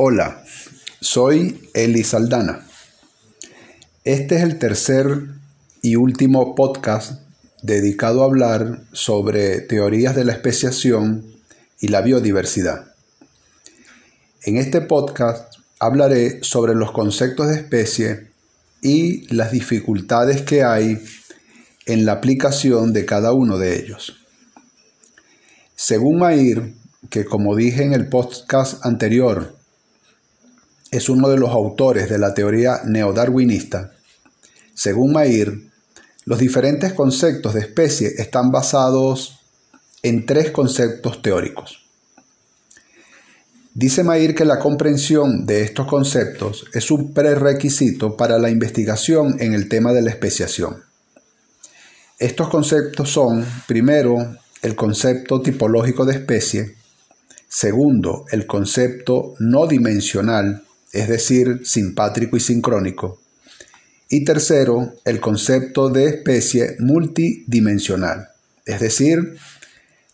Hola, soy Eli Saldana. Este es el tercer y último podcast dedicado a hablar sobre teorías de la especiación y la biodiversidad. En este podcast hablaré sobre los conceptos de especie y las dificultades que hay en la aplicación de cada uno de ellos. Según Mair, que como dije en el podcast anterior, es uno de los autores de la teoría neodarwinista. Según Mair, los diferentes conceptos de especie están basados en tres conceptos teóricos. Dice Mair que la comprensión de estos conceptos es un prerequisito para la investigación en el tema de la especiación. Estos conceptos son, primero, el concepto tipológico de especie, segundo, el concepto no dimensional es decir, simpátrico y sincrónico. Y tercero, el concepto de especie multidimensional, es decir,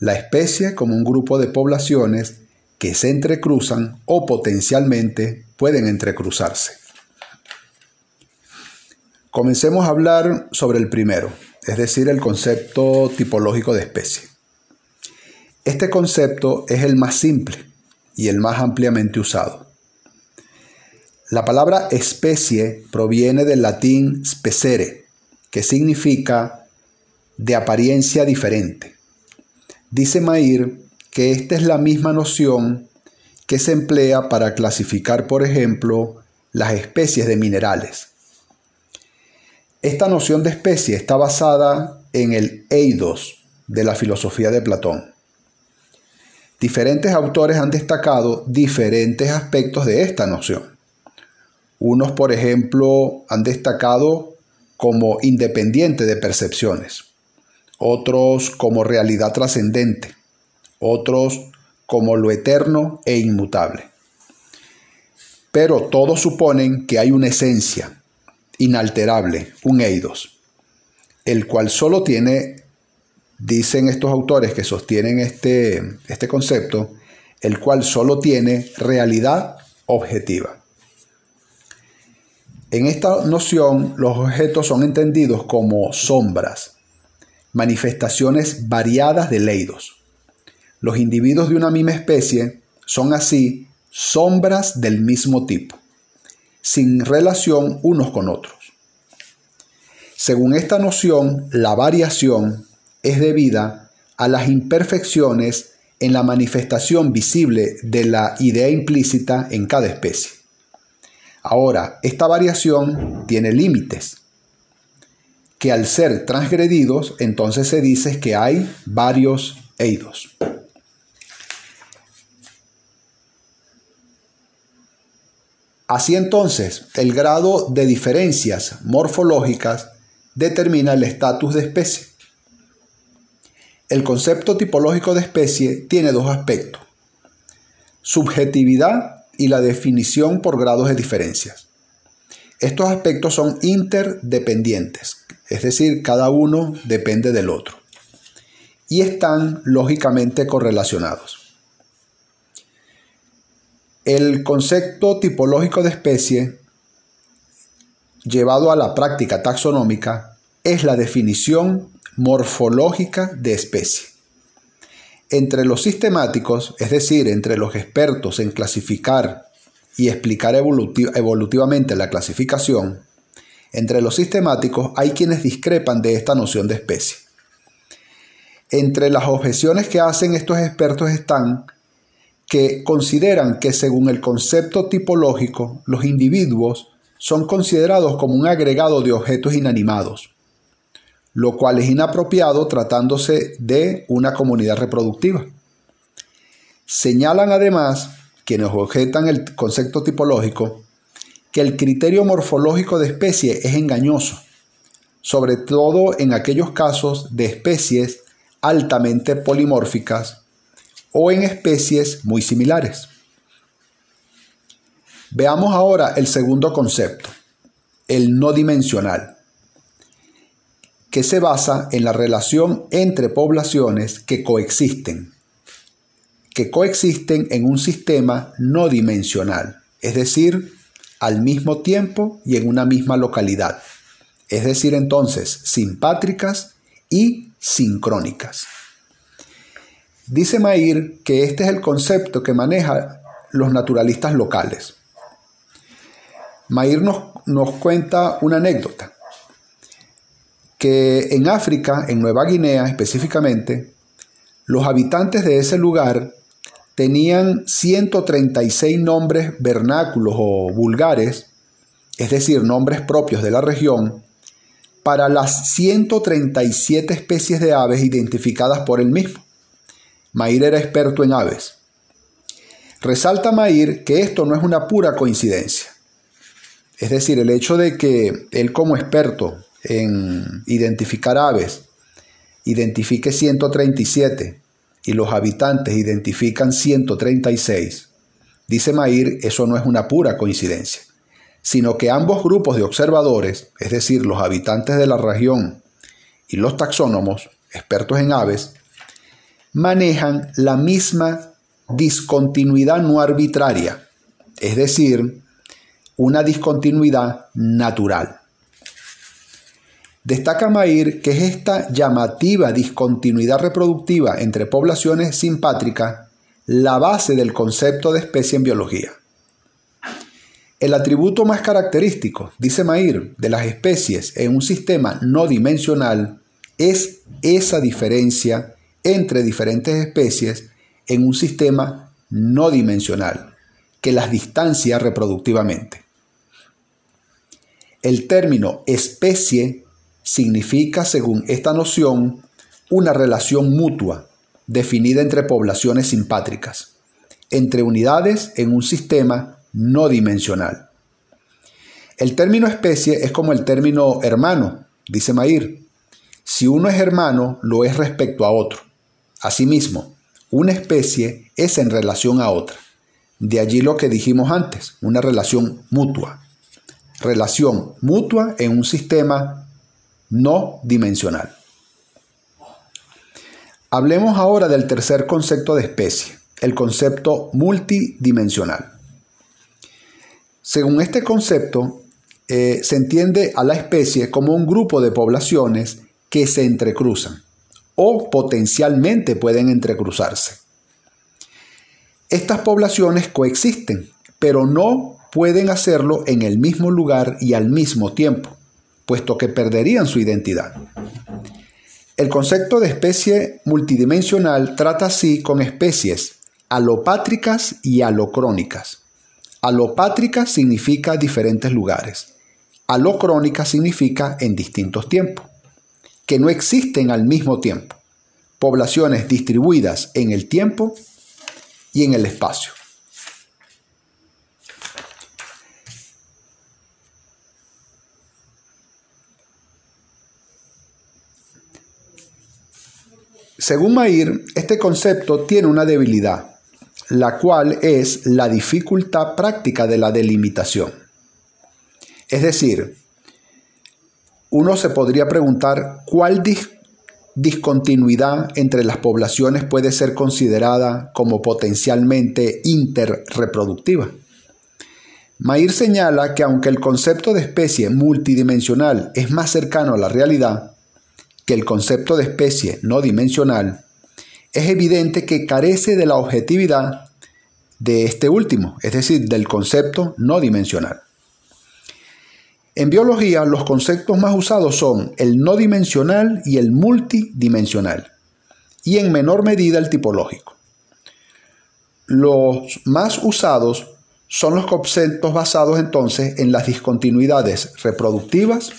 la especie como un grupo de poblaciones que se entrecruzan o potencialmente pueden entrecruzarse. Comencemos a hablar sobre el primero, es decir, el concepto tipológico de especie. Este concepto es el más simple y el más ampliamente usado. La palabra especie proviene del latín specere, que significa de apariencia diferente. Dice Mair que esta es la misma noción que se emplea para clasificar, por ejemplo, las especies de minerales. Esta noción de especie está basada en el eidos de la filosofía de Platón. Diferentes autores han destacado diferentes aspectos de esta noción. Unos, por ejemplo, han destacado como independiente de percepciones, otros como realidad trascendente, otros como lo eterno e inmutable. Pero todos suponen que hay una esencia inalterable, un eidos, el cual solo tiene, dicen estos autores que sostienen este, este concepto, el cual solo tiene realidad objetiva. En esta noción, los objetos son entendidos como sombras, manifestaciones variadas de leidos. Los individuos de una misma especie son así sombras del mismo tipo, sin relación unos con otros. Según esta noción, la variación es debida a las imperfecciones en la manifestación visible de la idea implícita en cada especie. Ahora, esta variación tiene límites, que al ser transgredidos, entonces se dice que hay varios eidos. Así entonces, el grado de diferencias morfológicas determina el estatus de especie. El concepto tipológico de especie tiene dos aspectos, subjetividad y la definición por grados de diferencias. Estos aspectos son interdependientes, es decir, cada uno depende del otro, y están lógicamente correlacionados. El concepto tipológico de especie, llevado a la práctica taxonómica, es la definición morfológica de especie. Entre los sistemáticos, es decir, entre los expertos en clasificar y explicar evolutivamente la clasificación, entre los sistemáticos hay quienes discrepan de esta noción de especie. Entre las objeciones que hacen estos expertos están que consideran que según el concepto tipológico, los individuos son considerados como un agregado de objetos inanimados, lo cual es inapropiado tratándose de una comunidad reproductiva. Señalan además, quienes objetan el concepto tipológico, que el criterio morfológico de especie es engañoso, sobre todo en aquellos casos de especies altamente polimórficas o en especies muy similares. Veamos ahora el segundo concepto, el no dimensional que se basa en la relación entre poblaciones que coexisten, que coexisten en un sistema no dimensional, es decir, al mismo tiempo y en una misma localidad, es decir, entonces, simpátricas y sincrónicas. Dice Mair que este es el concepto que maneja los naturalistas locales. Mair nos, nos cuenta una anécdota, que en África, en Nueva Guinea específicamente, los habitantes de ese lugar tenían 136 nombres vernáculos o vulgares, es decir, nombres propios de la región, para las 137 especies de aves identificadas por él mismo. Mair era experto en aves. Resalta Mair que esto no es una pura coincidencia. Es decir, el hecho de que él como experto en identificar aves identifique 137 y los habitantes identifican 136, dice Mair, eso no es una pura coincidencia, sino que ambos grupos de observadores, es decir, los habitantes de la región y los taxónomos, expertos en aves, manejan la misma discontinuidad no arbitraria, es decir, una discontinuidad natural. Destaca Mair que es esta llamativa discontinuidad reproductiva entre poblaciones simpátricas la base del concepto de especie en biología. El atributo más característico, dice Mair, de las especies en un sistema no dimensional es esa diferencia entre diferentes especies en un sistema no dimensional, que las distancia reproductivamente. El término especie significa, según esta noción, una relación mutua definida entre poblaciones simpátricas, entre unidades en un sistema no dimensional. El término especie es como el término hermano, dice Mair. Si uno es hermano, lo es respecto a otro. Asimismo, una especie es en relación a otra. De allí lo que dijimos antes, una relación mutua. Relación mutua en un sistema no dimensional. Hablemos ahora del tercer concepto de especie, el concepto multidimensional. Según este concepto, eh, se entiende a la especie como un grupo de poblaciones que se entrecruzan o potencialmente pueden entrecruzarse. Estas poblaciones coexisten, pero no pueden hacerlo en el mismo lugar y al mismo tiempo, puesto que perderían su identidad. El concepto de especie multidimensional trata así con especies alopátricas y alocrónicas. Alopátrica significa diferentes lugares. Alocrónica significa en distintos tiempos que no existen al mismo tiempo, poblaciones distribuidas en el tiempo y en el espacio. Según Mair, este concepto tiene una debilidad, la cual es la dificultad práctica de la delimitación. Es decir, uno se podría preguntar cuál discontinuidad entre las poblaciones puede ser considerada como potencialmente interreproductiva. Mair señala que aunque el concepto de especie multidimensional es más cercano a la realidad que el concepto de especie no dimensional, es evidente que carece de la objetividad de este último, es decir, del concepto no dimensional. En biología, los conceptos más usados son el no dimensional y el multidimensional, y en menor medida el tipológico. Los más usados son los conceptos basados entonces en las discontinuidades reproductivas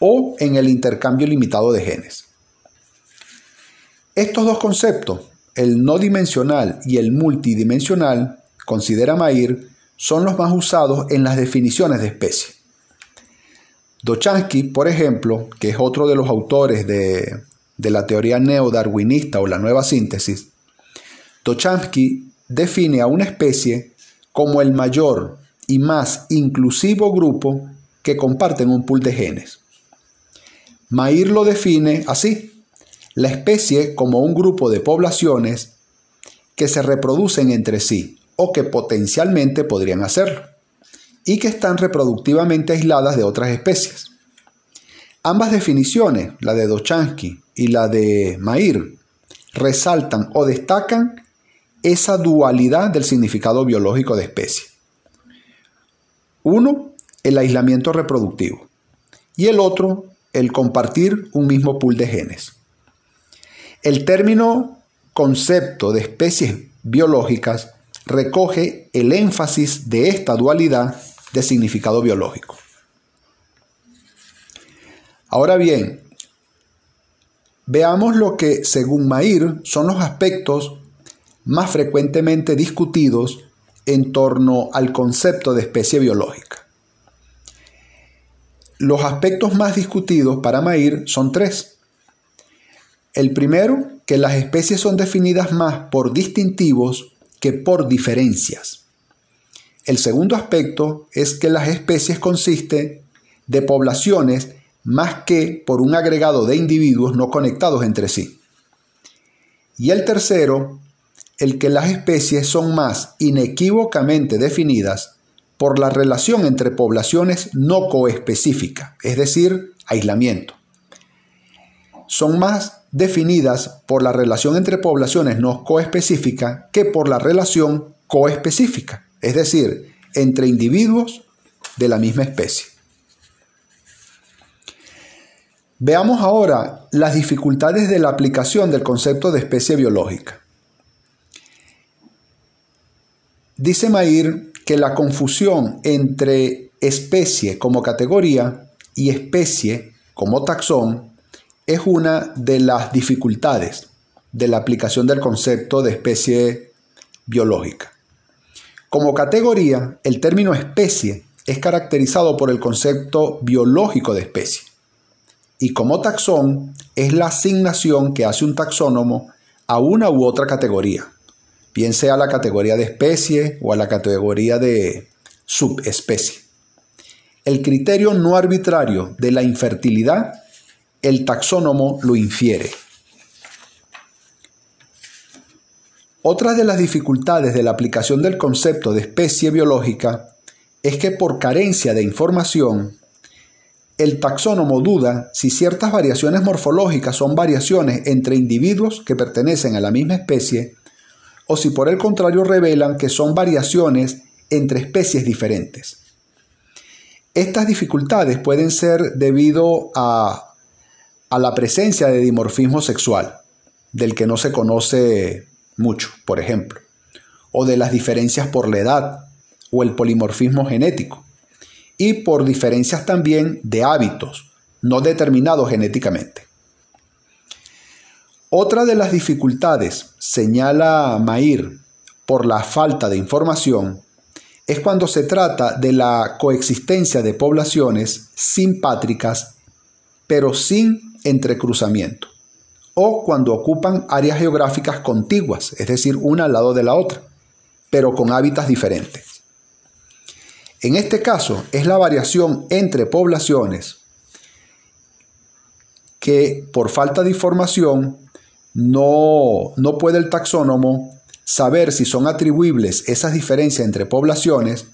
o en el intercambio limitado de genes. Estos dos conceptos, el no dimensional y el multidimensional, considera Mair, son los más usados en las definiciones de especie. Dochansky, por ejemplo, que es otro de los autores de, la teoría neodarwinista o la nueva síntesis, Dochansky define a una especie como el mayor y más inclusivo grupo que comparten un pool de genes. Mair lo define así, la especie como un grupo de poblaciones que se reproducen entre sí o que potencialmente podrían hacerlo, y que están reproductivamente aisladas de otras especies. Ambas definiciones, la de Dochansky y la de Mair, resaltan o destacan esa dualidad del significado biológico de especie. Uno, el aislamiento reproductivo, y el otro, el compartir un mismo pool de genes. El término concepto de especies biológicas recoge el énfasis de esta dualidad de significado biológico. Ahora bien, veamos lo que, según Mair, son los aspectos más frecuentemente discutidos en torno al concepto de especie biológica. Los aspectos más discutidos para Mair son tres. El primero, que las especies son definidas más por distintivos que por diferencias. El segundo aspecto es que las especies consisten de poblaciones más que por un agregado de individuos no conectados entre sí. Y el tercero, el que las especies son más inequívocamente definidas por la relación entre poblaciones no coespecífica, es decir, aislamiento. Son más definidas por la relación entre poblaciones no coespecífica que por la relación coespecífica, es decir, entre individuos de la misma especie. Veamos ahora las dificultades de la aplicación del concepto de especie biológica. Dice Mair que la confusión entre especie como categoría y especie como taxón es una de las dificultades de la aplicación del concepto de especie biológica. Como categoría, el término especie es caracterizado por el concepto biológico de especie y como taxón es la asignación que hace un taxónomo a una u otra categoría, bien sea a la categoría de especie o a la categoría de subespecie. El criterio no arbitrario de la infertilidad, el taxónomo lo infiere. Otra de las dificultades de la aplicación del concepto de especie biológica es que por carencia de información, el taxónomo duda si ciertas variaciones morfológicas son variaciones entre individuos que pertenecen a la misma especie o si por el contrario revelan que son variaciones entre especies diferentes. Estas dificultades pueden ser debido a, la presencia de dimorfismo sexual, del que no se conoce mucho, por ejemplo, o de las diferencias por la edad o el polimorfismo genético y por diferencias también de hábitos, no determinados genéticamente. Otra de las dificultades, señala Mair, por la falta de información, es cuando se trata de la coexistencia de poblaciones simpátricas, pero sin entrecruzamiento, o cuando ocupan áreas geográficas contiguas, es decir, una al lado de la otra, pero con hábitats diferentes. En este caso es la variación entre poblaciones que por falta de información no, no puede el taxónomo saber si son atribuibles esas diferencias entre poblaciones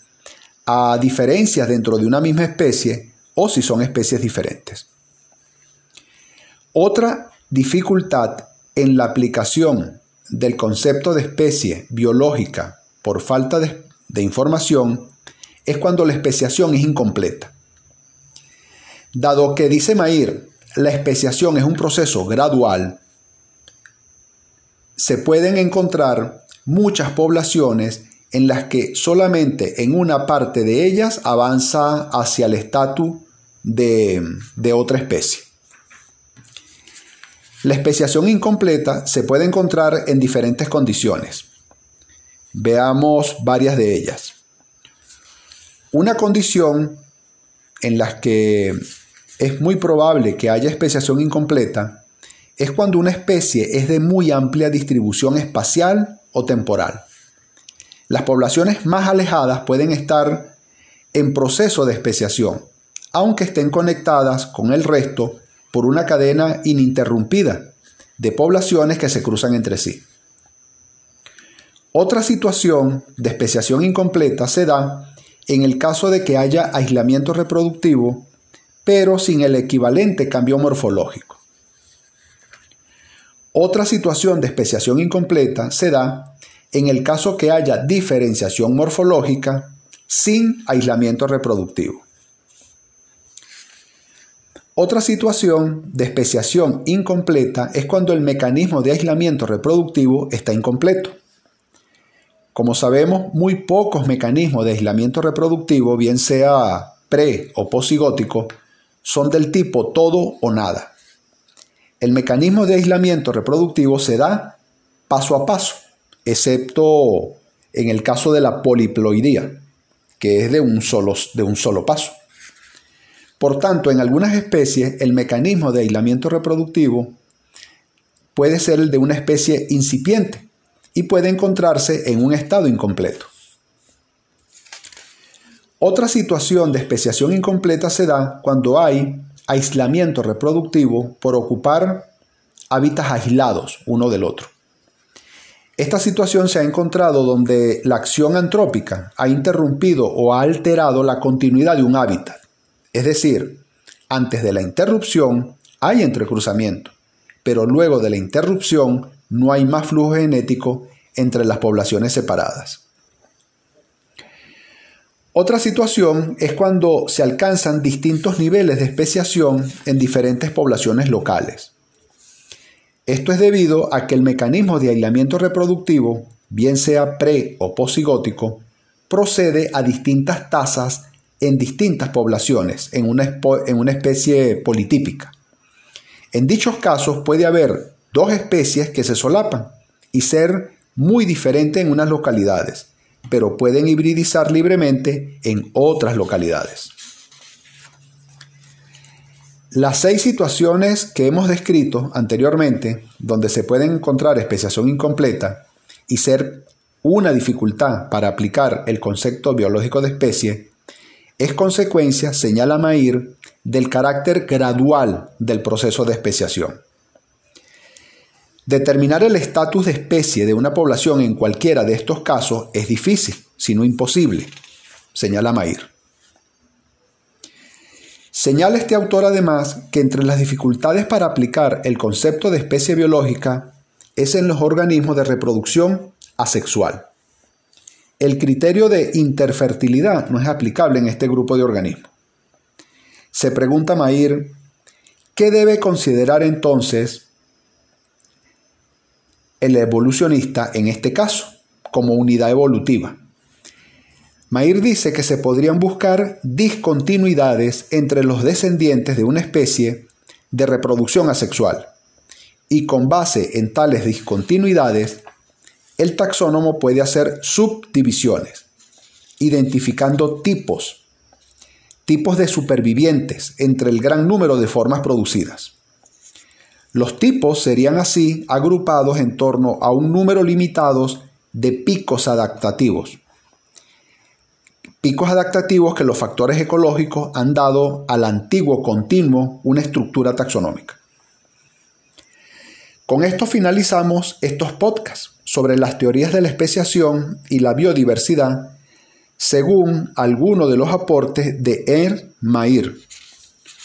a diferencias dentro de una misma especie o si son especies diferentes. Otra dificultad en la aplicación del concepto de especie biológica por falta de, de información es cuando la especiación es incompleta. Dado que, dice Mair, la especiación es un proceso gradual, se pueden encontrar muchas poblaciones en las que solamente en una parte de ellas avanza hacia el estatus de, de otra especie. La especiación incompleta se puede encontrar en diferentes condiciones. Veamos varias de ellas. Una condición en la que es muy probable que haya especiación incompleta es cuando una especie es de muy amplia distribución espacial o temporal. Las poblaciones más alejadas pueden estar en proceso de especiación, aunque estén conectadas con el resto por una cadena ininterrumpida de poblaciones que se cruzan entre sí. Otra situación de especiación incompleta se da en el caso de que haya aislamiento reproductivo, pero sin el equivalente cambio morfológico. Otra situación de especiación incompleta se da en el caso que haya diferenciación morfológica sin aislamiento reproductivo. Otra situación de especiación incompleta es cuando el mecanismo de aislamiento reproductivo está incompleto. Como sabemos, muy pocos mecanismos de aislamiento reproductivo, bien sea pre o posigótico, son del tipo todo o nada. El mecanismo de aislamiento reproductivo se da paso a paso, excepto en el caso de la poliploidía, que es de un solo, de un solo paso. Por tanto, en algunas especies el mecanismo de aislamiento reproductivo puede ser el de una especie incipiente y puede encontrarse en un estado incompleto. Otra situación de especiación incompleta se da cuando hay aislamiento reproductivo por ocupar hábitats aislados uno del otro. Esta situación se ha encontrado donde la acción antrópica ha interrumpido o ha alterado la continuidad de un hábitat. Es decir, antes de la interrupción hay entrecruzamiento, pero luego de la interrupción no hay más flujo genético entre las poblaciones separadas. Otra situación es cuando se alcanzan distintos niveles de especiación en diferentes poblaciones locales. Esto es debido a que el mecanismo de aislamiento reproductivo, bien sea pre o posigótico, procede a distintas tasas en distintas poblaciones, en una, especie politípica. En dichos casos puede haber dos especies que se solapan y ser muy diferentes en unas localidades, pero pueden hibridizar libremente en otras localidades. Las seis situaciones que hemos descrito anteriormente, donde se puede encontrar especiación incompleta y ser una dificultad para aplicar el concepto biológico de especie, es consecuencia, señala Mair, del carácter gradual del proceso de especiación. Determinar el estatus de especie de una población en cualquiera de estos casos es difícil, si no imposible, señala Mair. Señala este autor además que entre las dificultades para aplicar el concepto de especie biológica es en los organismos de reproducción asexual el criterio de interfertilidad no es aplicable en este grupo de organismos. Se pregunta Mair, ¿qué debe considerar entonces el evolucionista en este caso como unidad evolutiva? Mair dice que se podrían buscar discontinuidades entre los descendientes de una especie de reproducción asexual y con base en tales discontinuidades el taxónomo puede hacer subdivisiones, identificando tipos, tipos de supervivientes entre el gran número de formas producidas. Los tipos serían así agrupados en torno a un número limitado de picos adaptativos. Picos adaptativos que los factores ecológicos han dado al antiguo continuo una estructura taxonómica. Con esto finalizamos estos podcasts sobre las teorías de la especiación y la biodiversidad según algunos de los aportes de Er Mair,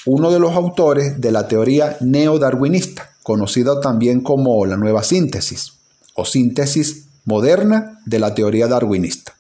uno de los autores de la teoría neodarwinista, conocida también como la nueva síntesis o síntesis moderna de la teoría darwinista.